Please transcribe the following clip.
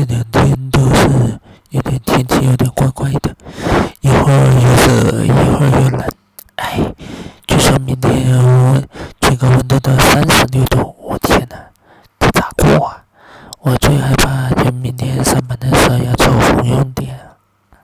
这两天都是有点天气有点怪怪的，一会儿又热，一会儿又冷。哎，据说明天我最高温度到三十六度，我天呐，这咋过啊？我最害怕